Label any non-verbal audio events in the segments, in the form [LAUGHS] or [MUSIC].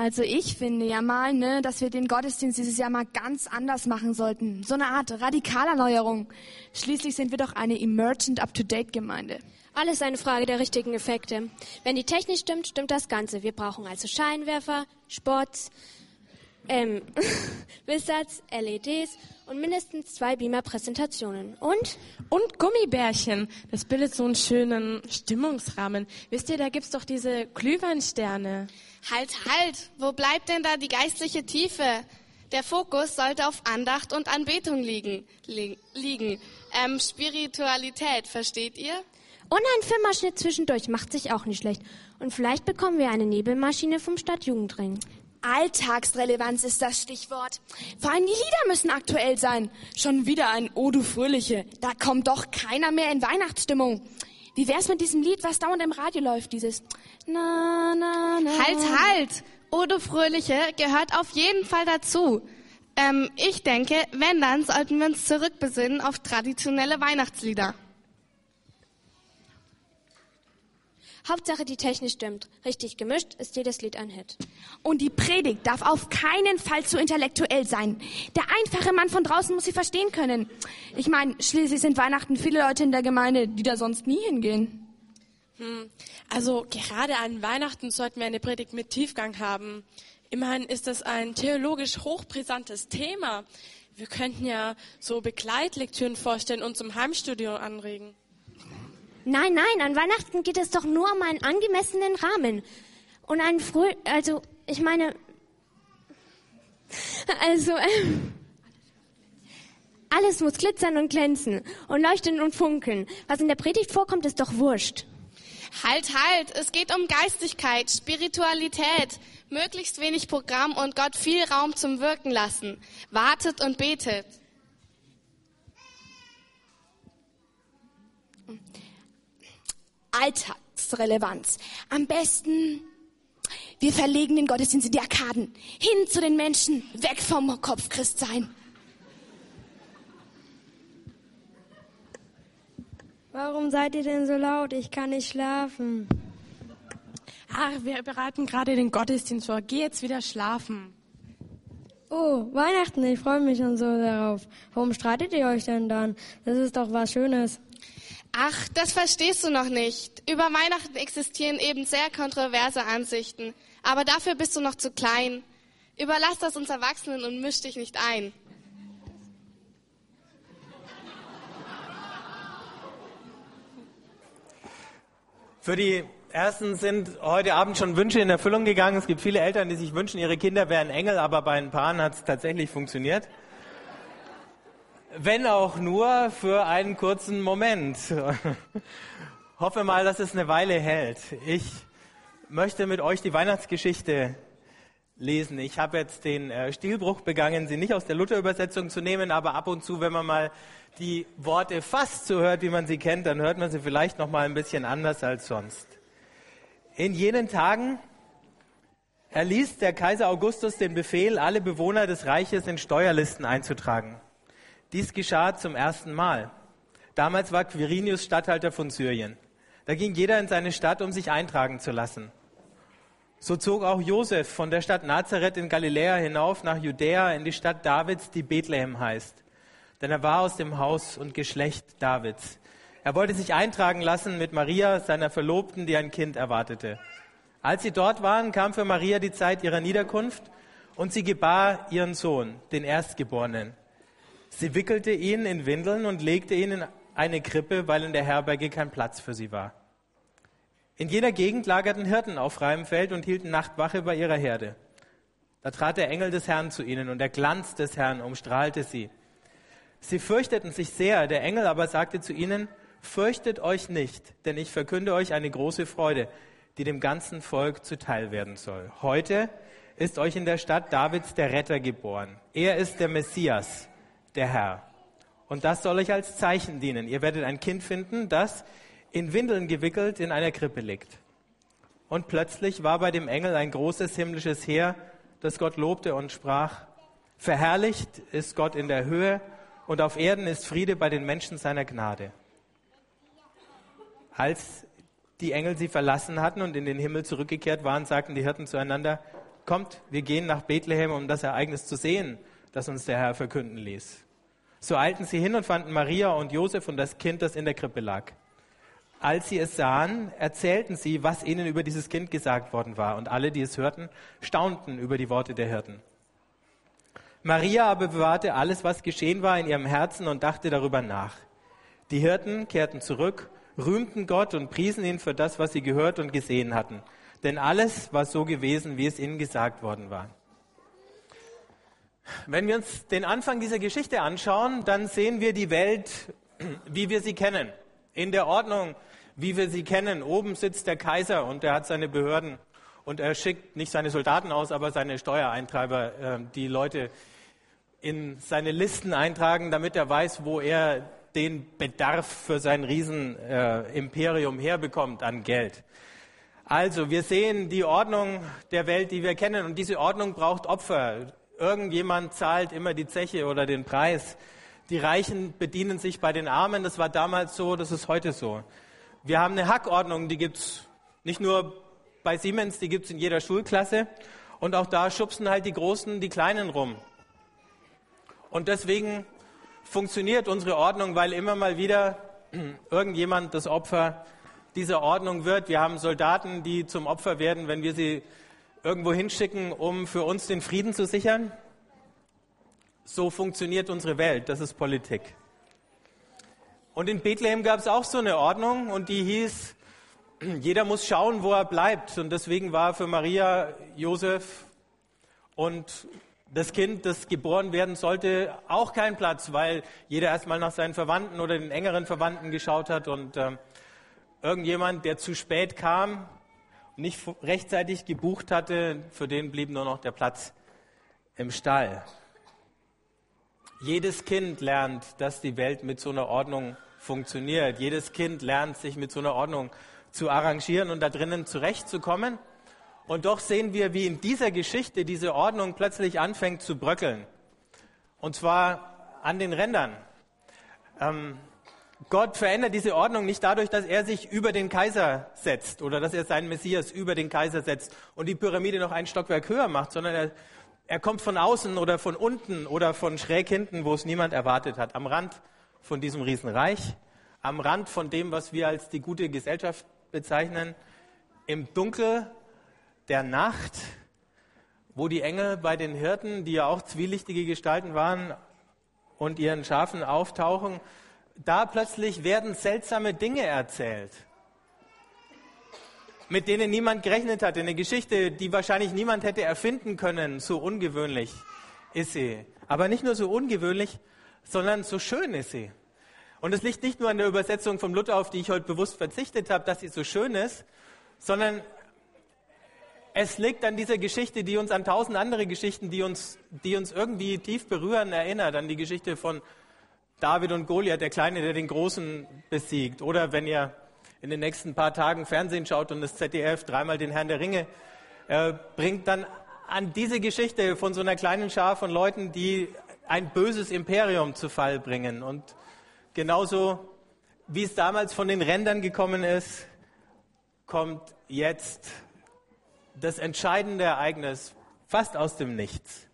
Also ich finde ja mal, ne, dass wir den Gottesdienst dieses Jahr mal ganz anders machen sollten. So eine Art radikaler Neuerung. Schließlich sind wir doch eine Emergent Up-to-Date Gemeinde. Alles eine Frage der richtigen Effekte. Wenn die Technik stimmt, stimmt das Ganze. Wir brauchen also Scheinwerfer, Spots, ähm, [LAUGHS] Wizards, LEDs und mindestens zwei Beamer-Präsentationen. Und? Und Gummibärchen. Das bildet so einen schönen Stimmungsrahmen. Wisst ihr, da gibt's doch diese Glühweinsterne. Halt, halt! Wo bleibt denn da die geistliche Tiefe? Der Fokus sollte auf Andacht und Anbetung liegen. Li liegen. Ähm, Spiritualität, versteht ihr? Und ein Filmausschnitt zwischendurch macht sich auch nicht schlecht. Und vielleicht bekommen wir eine Nebelmaschine vom Stadtjugendring. Alltagsrelevanz ist das Stichwort. Vor allem die Lieder müssen aktuell sein. Schon wieder ein O du Fröhliche. Da kommt doch keiner mehr in Weihnachtsstimmung. Wie wär's mit diesem Lied, was dauernd im Radio läuft, dieses Na, na, na. Halt, halt! O du Fröhliche gehört auf jeden Fall dazu. Ähm, ich denke, wenn dann, sollten wir uns zurückbesinnen auf traditionelle Weihnachtslieder. Hauptsache die Technik stimmt. Richtig gemischt ist jedes Lied ein Hit. Und die Predigt darf auf keinen Fall zu intellektuell sein. Der einfache Mann von draußen muss sie verstehen können. Ich meine, schließlich sind Weihnachten viele Leute in der Gemeinde, die da sonst nie hingehen. Hm. Also gerade an Weihnachten sollten wir eine Predigt mit Tiefgang haben. Immerhin ist das ein theologisch hochbrisantes Thema. Wir könnten ja so Begleitlektüren vorstellen und zum Heimstudio anregen. Nein, nein, an Weihnachten geht es doch nur um einen angemessenen Rahmen. Und einen früh, also, ich meine, also, ähm, [LAUGHS] alles muss glitzern und glänzen und leuchten und funkeln. Was in der Predigt vorkommt, ist doch wurscht. Halt, halt! Es geht um Geistigkeit, Spiritualität, möglichst wenig Programm und Gott viel Raum zum Wirken lassen. Wartet und betet. Alltagsrelevanz. Am besten, wir verlegen den Gottesdienst in die Arkaden. Hin zu den Menschen, weg vom Kopfchristsein. Warum seid ihr denn so laut? Ich kann nicht schlafen. Ach, wir bereiten gerade den Gottesdienst vor. Geh jetzt wieder schlafen. Oh, Weihnachten, ich freue mich schon so darauf. Warum streitet ihr euch denn dann? Das ist doch was Schönes. Ach, das verstehst du noch nicht. Über Weihnachten existieren eben sehr kontroverse Ansichten. Aber dafür bist du noch zu klein. Überlass das uns Erwachsenen und misch dich nicht ein. Für die ersten sind heute Abend schon Wünsche in Erfüllung gegangen. Es gibt viele Eltern, die sich wünschen, ihre Kinder wären Engel, aber bei ein Paaren hat es tatsächlich funktioniert. Wenn auch nur für einen kurzen Moment. [LAUGHS] Hoffe mal, dass es eine Weile hält. Ich möchte mit euch die Weihnachtsgeschichte lesen. Ich habe jetzt den äh, Stilbruch begangen, sie nicht aus der Luther-Übersetzung zu nehmen, aber ab und zu, wenn man mal die Worte fast so hört, wie man sie kennt, dann hört man sie vielleicht noch mal ein bisschen anders als sonst. In jenen Tagen erließ der Kaiser Augustus den Befehl, alle Bewohner des Reiches in Steuerlisten einzutragen. Dies geschah zum ersten Mal. Damals war Quirinius Statthalter von Syrien. Da ging jeder in seine Stadt, um sich eintragen zu lassen. So zog auch Josef von der Stadt Nazareth in Galiläa hinauf nach Judäa in die Stadt Davids, die Bethlehem heißt. Denn er war aus dem Haus und Geschlecht Davids. Er wollte sich eintragen lassen mit Maria, seiner Verlobten, die ein Kind erwartete. Als sie dort waren, kam für Maria die Zeit ihrer Niederkunft und sie gebar ihren Sohn, den Erstgeborenen. Sie wickelte ihn in Windeln und legte ihn in eine Krippe, weil in der Herberge kein Platz für sie war. In jener Gegend lagerten Hirten auf freiem Feld und hielten Nachtwache bei ihrer Herde. Da trat der Engel des Herrn zu ihnen und der Glanz des Herrn umstrahlte sie. Sie fürchteten sich sehr, der Engel aber sagte zu ihnen, fürchtet euch nicht, denn ich verkünde euch eine große Freude, die dem ganzen Volk zuteil werden soll. Heute ist euch in der Stadt Davids der Retter geboren. Er ist der Messias, der Herr. Und das soll euch als Zeichen dienen. Ihr werdet ein Kind finden, das in Windeln gewickelt in einer Krippe liegt. Und plötzlich war bei dem Engel ein großes himmlisches Heer, das Gott lobte und sprach, Verherrlicht ist Gott in der Höhe und auf Erden ist Friede bei den Menschen seiner Gnade. Als die Engel sie verlassen hatten und in den Himmel zurückgekehrt waren, sagten die Hirten zueinander, kommt, wir gehen nach Bethlehem, um das Ereignis zu sehen, das uns der Herr verkünden ließ. So eilten sie hin und fanden Maria und Josef und das Kind, das in der Krippe lag. Als sie es sahen, erzählten sie, was ihnen über dieses Kind gesagt worden war. Und alle, die es hörten, staunten über die Worte der Hirten. Maria aber bewahrte alles, was geschehen war, in ihrem Herzen und dachte darüber nach. Die Hirten kehrten zurück, rühmten Gott und priesen ihn für das, was sie gehört und gesehen hatten. Denn alles war so gewesen, wie es ihnen gesagt worden war. Wenn wir uns den Anfang dieser Geschichte anschauen, dann sehen wir die Welt, [CLEARS THROAT] wie wir sie kennen. In der Ordnung, wie wir sie kennen. Oben sitzt der Kaiser und er hat seine Behörden und er schickt nicht seine Soldaten aus, aber seine Steuereintreiber, äh, die Leute in seine Listen eintragen, damit er weiß, wo er den Bedarf für sein Riesenimperium äh, herbekommt an Geld. Also, wir sehen die Ordnung der Welt, die wir kennen, und diese Ordnung braucht Opfer. Irgendjemand zahlt immer die Zeche oder den Preis. Die Reichen bedienen sich bei den Armen. Das war damals so, das ist heute so. Wir haben eine Hackordnung, die gibt's nicht nur bei Siemens, die gibt's in jeder Schulklasse. Und auch da schubsen halt die Großen die Kleinen rum. Und deswegen funktioniert unsere Ordnung, weil immer mal wieder [CLEARS THROAT] irgendjemand das Opfer dieser Ordnung wird. Wir haben Soldaten, die zum Opfer werden, wenn wir sie irgendwo hinschicken, um für uns den Frieden zu sichern. So funktioniert unsere Welt, das ist Politik. Und in Bethlehem gab es auch so eine Ordnung und die hieß, [CLEARS THROAT] jeder muss schauen, wo er bleibt. Und deswegen war für Maria, Josef und das Kind, das geboren werden sollte, auch kein Platz, weil jeder erstmal nach seinen Verwandten oder den engeren Verwandten geschaut hat und äh, irgendjemand, der zu spät kam, nicht rechtzeitig gebucht hatte, für den blieb nur noch der Platz im Stall. Jedes Kind lernt, dass die Welt mit so einer Ordnung funktioniert. Jedes Kind lernt, sich mit so einer Ordnung zu arrangieren und da drinnen zurechtzukommen. Und doch sehen wir, wie in dieser Geschichte diese Ordnung plötzlich anfängt zu bröckeln. Und zwar an den Rändern. Ähm, Gott verändert diese Ordnung nicht dadurch, dass er sich über den Kaiser setzt oder dass er seinen Messias über den Kaiser setzt und die Pyramide noch ein Stockwerk höher macht, sondern er er kommt von außen oder von unten oder von schräg hinten, wo es niemand erwartet hat. Am Rand von diesem Riesenreich, am Rand von dem, was wir als die gute Gesellschaft bezeichnen, im Dunkel der Nacht, wo die Engel bei den Hirten, die ja auch zwielichtige Gestalten waren und ihren Schafen auftauchen, da plötzlich werden seltsame Dinge erzählt mit denen niemand gerechnet hat. Eine Geschichte, die wahrscheinlich niemand hätte erfinden können. So ungewöhnlich ist sie. Aber nicht nur so ungewöhnlich, sondern so schön ist sie. Und es liegt nicht nur an der Übersetzung vom Luther, auf die ich heute bewusst verzichtet habe, dass sie so schön ist, sondern es liegt an dieser Geschichte, die uns an tausend andere Geschichten, die uns, die uns irgendwie tief berühren, erinnert. An die Geschichte von David und Goliath, der Kleine, der den Großen besiegt. Oder wenn ihr in den nächsten paar Tagen Fernsehen schaut und das ZDF dreimal den Herrn der Ringe äh, bringt, dann an diese Geschichte von so einer kleinen Schar von Leuten, die ein böses Imperium zu Fall bringen. Und genauso wie es damals von den Rändern gekommen ist, kommt jetzt das entscheidende Ereignis fast aus dem Nichts.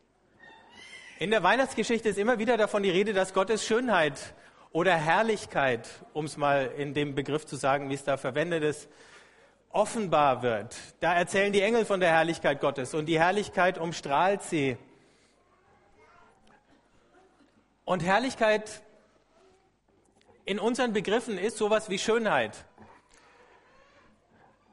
In der Weihnachtsgeschichte ist immer wieder davon die Rede, dass Gottes Schönheit oder Herrlichkeit, um es mal in dem Begriff zu sagen, wie es da verwendet ist, offenbar wird. Da erzählen die Engel von der Herrlichkeit Gottes und die Herrlichkeit umstrahlt sie. Und Herrlichkeit in unseren Begriffen ist sowas wie Schönheit.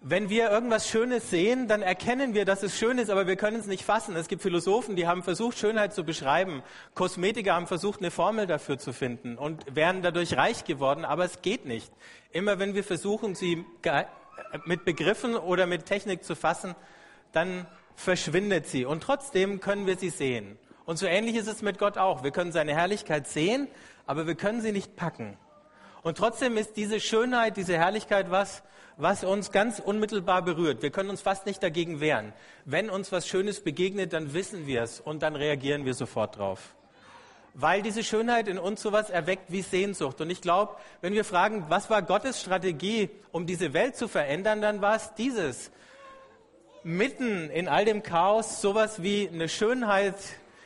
Wenn wir irgendwas Schönes sehen, dann erkennen wir, dass es schön ist, aber wir können es nicht fassen. Es gibt Philosophen, die haben versucht, Schönheit zu beschreiben. Kosmetiker haben versucht, eine Formel dafür zu finden und wären dadurch reich geworden, aber es geht nicht. Immer wenn wir versuchen, sie mit Begriffen oder mit Technik zu fassen, dann verschwindet sie. Und trotzdem können wir sie sehen. Und so ähnlich ist es mit Gott auch. Wir können seine Herrlichkeit sehen, aber wir können sie nicht packen. Und trotzdem ist diese Schönheit, diese Herrlichkeit was, was uns ganz unmittelbar berührt. Wir können uns fast nicht dagegen wehren. Wenn uns was Schönes begegnet, dann wissen wir es und dann reagieren wir sofort drauf. Weil diese Schönheit in uns sowas erweckt wie Sehnsucht. Und ich glaube, wenn wir fragen, was war Gottes Strategie, um diese Welt zu verändern, dann war es dieses. mitten in all dem Chaos sowas wie eine Schönheit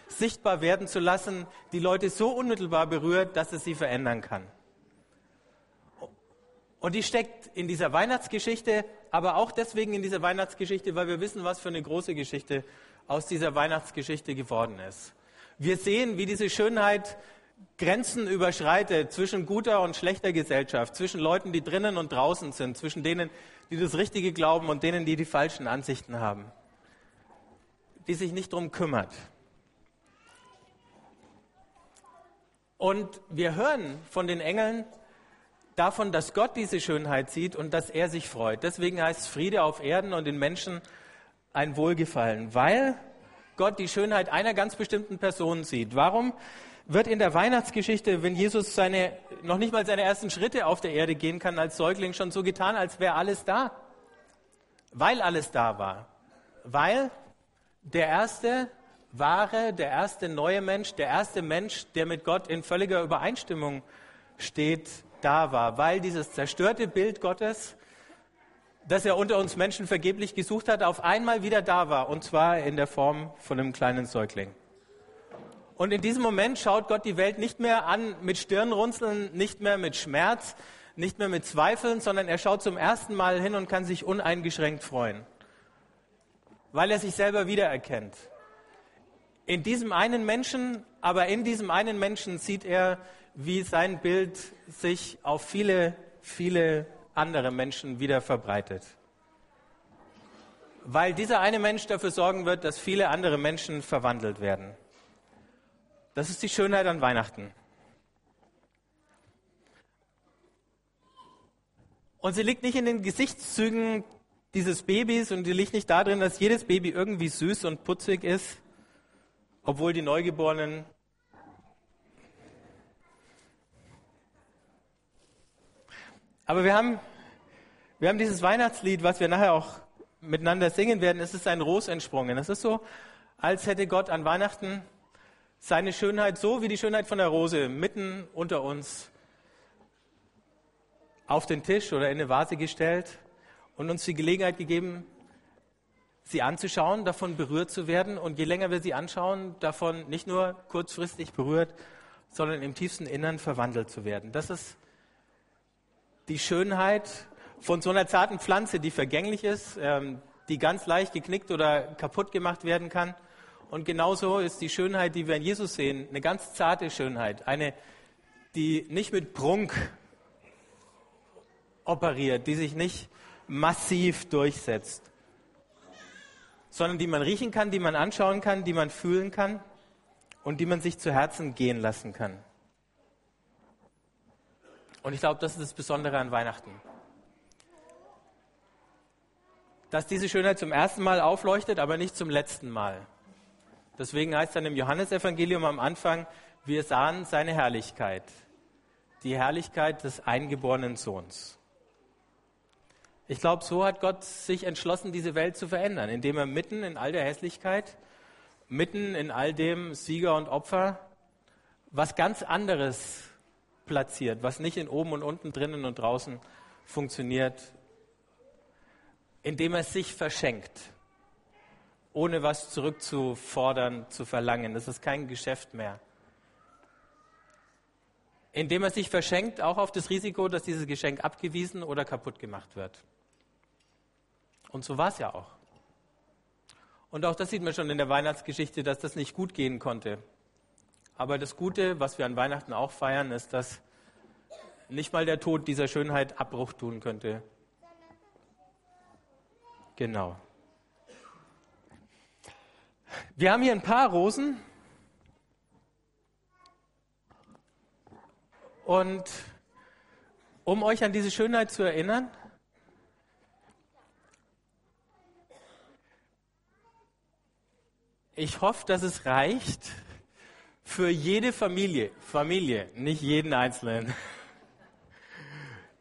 sichtbar werden zu lassen, die Leute so unmittelbar berührt, dass es sie verändern kann. Und die steckt in dieser Weihnachtsgeschichte, aber auch deswegen in dieser Weihnachtsgeschichte, weil wir wissen, was für eine große Geschichte aus dieser Weihnachtsgeschichte geworden ist. Wir sehen, wie diese Schönheit Grenzen überschreitet zwischen guter und schlechter Gesellschaft, zwischen Leuten, die drinnen und draußen sind, zwischen denen, die das Richtige glauben und denen, die die falschen Ansichten haben, die sich nicht darum kümmert. Und wir hören von den Engeln davon, dass Gott diese Schönheit sieht und dass er sich freut. Deswegen heißt es Friede auf Erden und den Menschen ein Wohlgefallen, weil Gott die Schönheit einer ganz bestimmten Person sieht. Warum wird in der Weihnachtsgeschichte, wenn Jesus seine, noch nicht mal seine ersten Schritte auf der Erde gehen kann als Säugling, schon so getan, als wäre alles da? Weil alles da war. Weil der erste wahre, der erste neue Mensch, der erste Mensch, der mit Gott in völliger Übereinstimmung steht, da war. Weil dieses zerstörte Bild Gottes, das er unter uns Menschen vergeblich gesucht hat, auf einmal wieder da war. Und zwar in der Form von einem kleinen Säugling. Und in diesem Moment schaut Gott die Welt nicht mehr an mit Stirnrunzeln, nicht mehr mit Schmerz, nicht mehr mit Zweifeln, sondern er schaut zum ersten Mal hin und kann sich uneingeschränkt freuen, weil er sich selber wiedererkennt in diesem einen Menschen, aber in diesem einen Menschen sieht er, wie sein Bild sich auf viele, viele andere Menschen wieder verbreitet. Weil dieser eine Mensch dafür sorgen wird, dass viele andere Menschen verwandelt werden. Das ist die Schönheit an Weihnachten. Und sie liegt nicht in den Gesichtszügen dieses Babys und die liegt nicht darin, dass jedes Baby irgendwie süß und putzig ist, obwohl die Neugeborenen Aber wir haben, wir haben dieses Weihnachtslied, was wir nachher auch miteinander singen werden. Es ist ein Ros entsprungen. Es ist so, als hätte Gott an Weihnachten seine Schönheit so wie die Schönheit von der Rose mitten unter uns auf den Tisch oder in eine Vase gestellt und uns die Gelegenheit gegeben, sie anzuschauen, davon berührt zu werden. Und je länger wir sie anschauen, davon nicht nur kurzfristig berührt, sondern im tiefsten Innern verwandelt zu werden. Das ist die Schönheit von so einer zarten Pflanze, die vergänglich ist, ähm, die ganz leicht geknickt oder kaputt gemacht werden kann. Und genauso ist die Schönheit, die wir in Jesus sehen, eine ganz zarte Schönheit, eine, die nicht mit Prunk operiert, die sich nicht massiv durchsetzt, sondern die man riechen kann, die man anschauen kann, die man fühlen kann und die man sich zu Herzen gehen lassen kann. Und ich glaube, das ist das Besondere an Weihnachten. Dass diese Schönheit zum ersten Mal aufleuchtet, aber nicht zum letzten Mal. Deswegen heißt dann im Johannesevangelium am Anfang, wir sahen seine Herrlichkeit, die Herrlichkeit des eingeborenen Sohns. Ich glaube, so hat Gott sich entschlossen, diese Welt zu verändern, indem er mitten in all der Hässlichkeit, mitten in all dem Sieger und Opfer, was ganz anderes platziert, was nicht in oben und unten, drinnen und draußen funktioniert, indem er sich verschenkt, ohne was zurückzufordern, zu verlangen. Das ist kein Geschäft mehr. Indem er sich verschenkt, auch auf das Risiko, dass dieses Geschenk abgewiesen oder kaputt gemacht wird. Und so war es ja auch. Und auch das sieht man schon in der Weihnachtsgeschichte, dass das nicht gut gehen konnte. Aber das Gute, was wir an Weihnachten auch feiern, ist, dass nicht mal der Tod dieser Schönheit Abbruch tun könnte. Genau. Wir haben hier ein paar Rosen. Und um euch an diese Schönheit zu erinnern, Ich hoffe, dass es reicht für jede Familie. Familie, nicht jeden Einzelnen.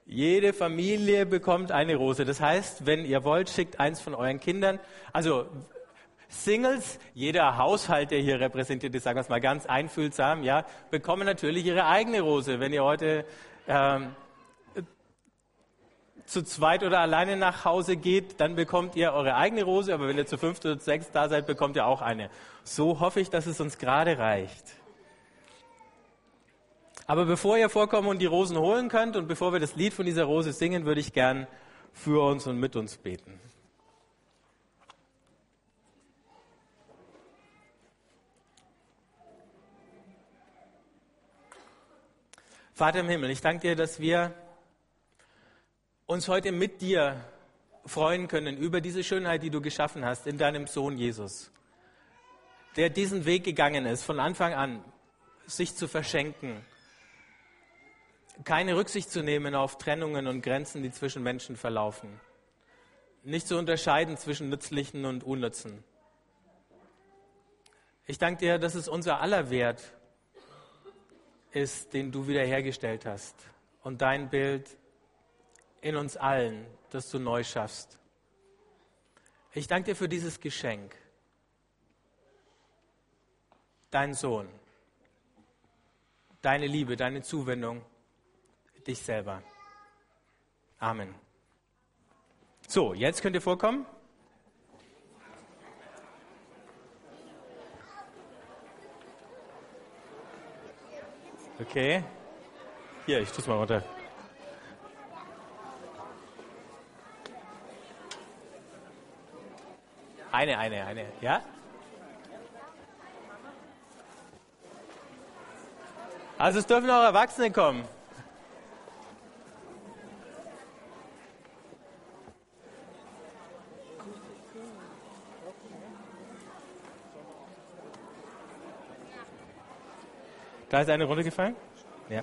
Jede Familie bekommt eine Rose. Das heißt, wenn ihr wollt, schickt eins von euren Kindern. Also Singles, jeder Haushalt, der hier repräsentiert ist, sagen wir es mal ganz einfühlsam, ja, bekommen natürlich ihre eigene Rose. Wenn ihr heute ähm, zu zweit oder alleine nach Hause geht, dann bekommt ihr eure eigene Rose, aber wenn ihr zu fünft oder zu sechs da seid, bekommt ihr auch eine. So hoffe ich, dass es uns gerade reicht. Aber bevor ihr vorkommen und die Rosen holen könnt und bevor wir das Lied von dieser Rose singen, würde ich gern für uns und mit uns beten. Vater im Himmel, ich danke dir, dass wir uns heute mit dir freuen können über diese Schönheit, die du geschaffen hast in deinem Sohn Jesus, der diesen Weg gegangen ist, von Anfang an, sich zu verschenken, keine Rücksicht zu nehmen auf Trennungen und Grenzen, die zwischen Menschen verlaufen, nicht zu unterscheiden zwischen Nützlichen und Unnützen. Ich danke dir, dass es unser aller Wert ist, den du wiederhergestellt hast und dein Bild in uns allen, das du neu schaffst. Ich danke dir für dieses Geschenk, dein Sohn, deine Liebe, deine Zuwendung, dich selber. Amen. So, jetzt könnt ihr vorkommen. Okay. Hier, ich tu's mal runter. Eine, eine, eine. Ja? Also es dürfen auch Erwachsene kommen. Da ist eine Runde gefallen? Ja.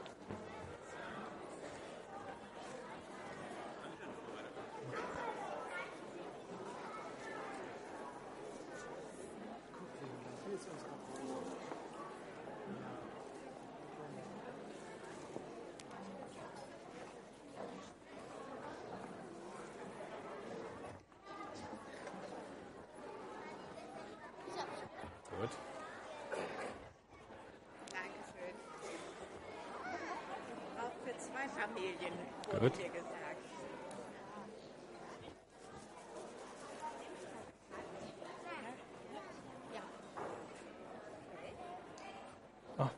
zwei Familien, wurde Gut. gesagt. Ah.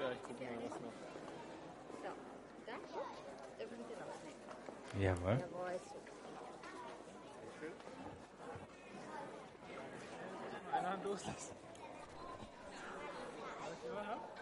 Ja, ich gucke mal. So, da könnt ihr noch nehmen. Jawohl. Jawohl. Eine Hand loslassen. Was ich?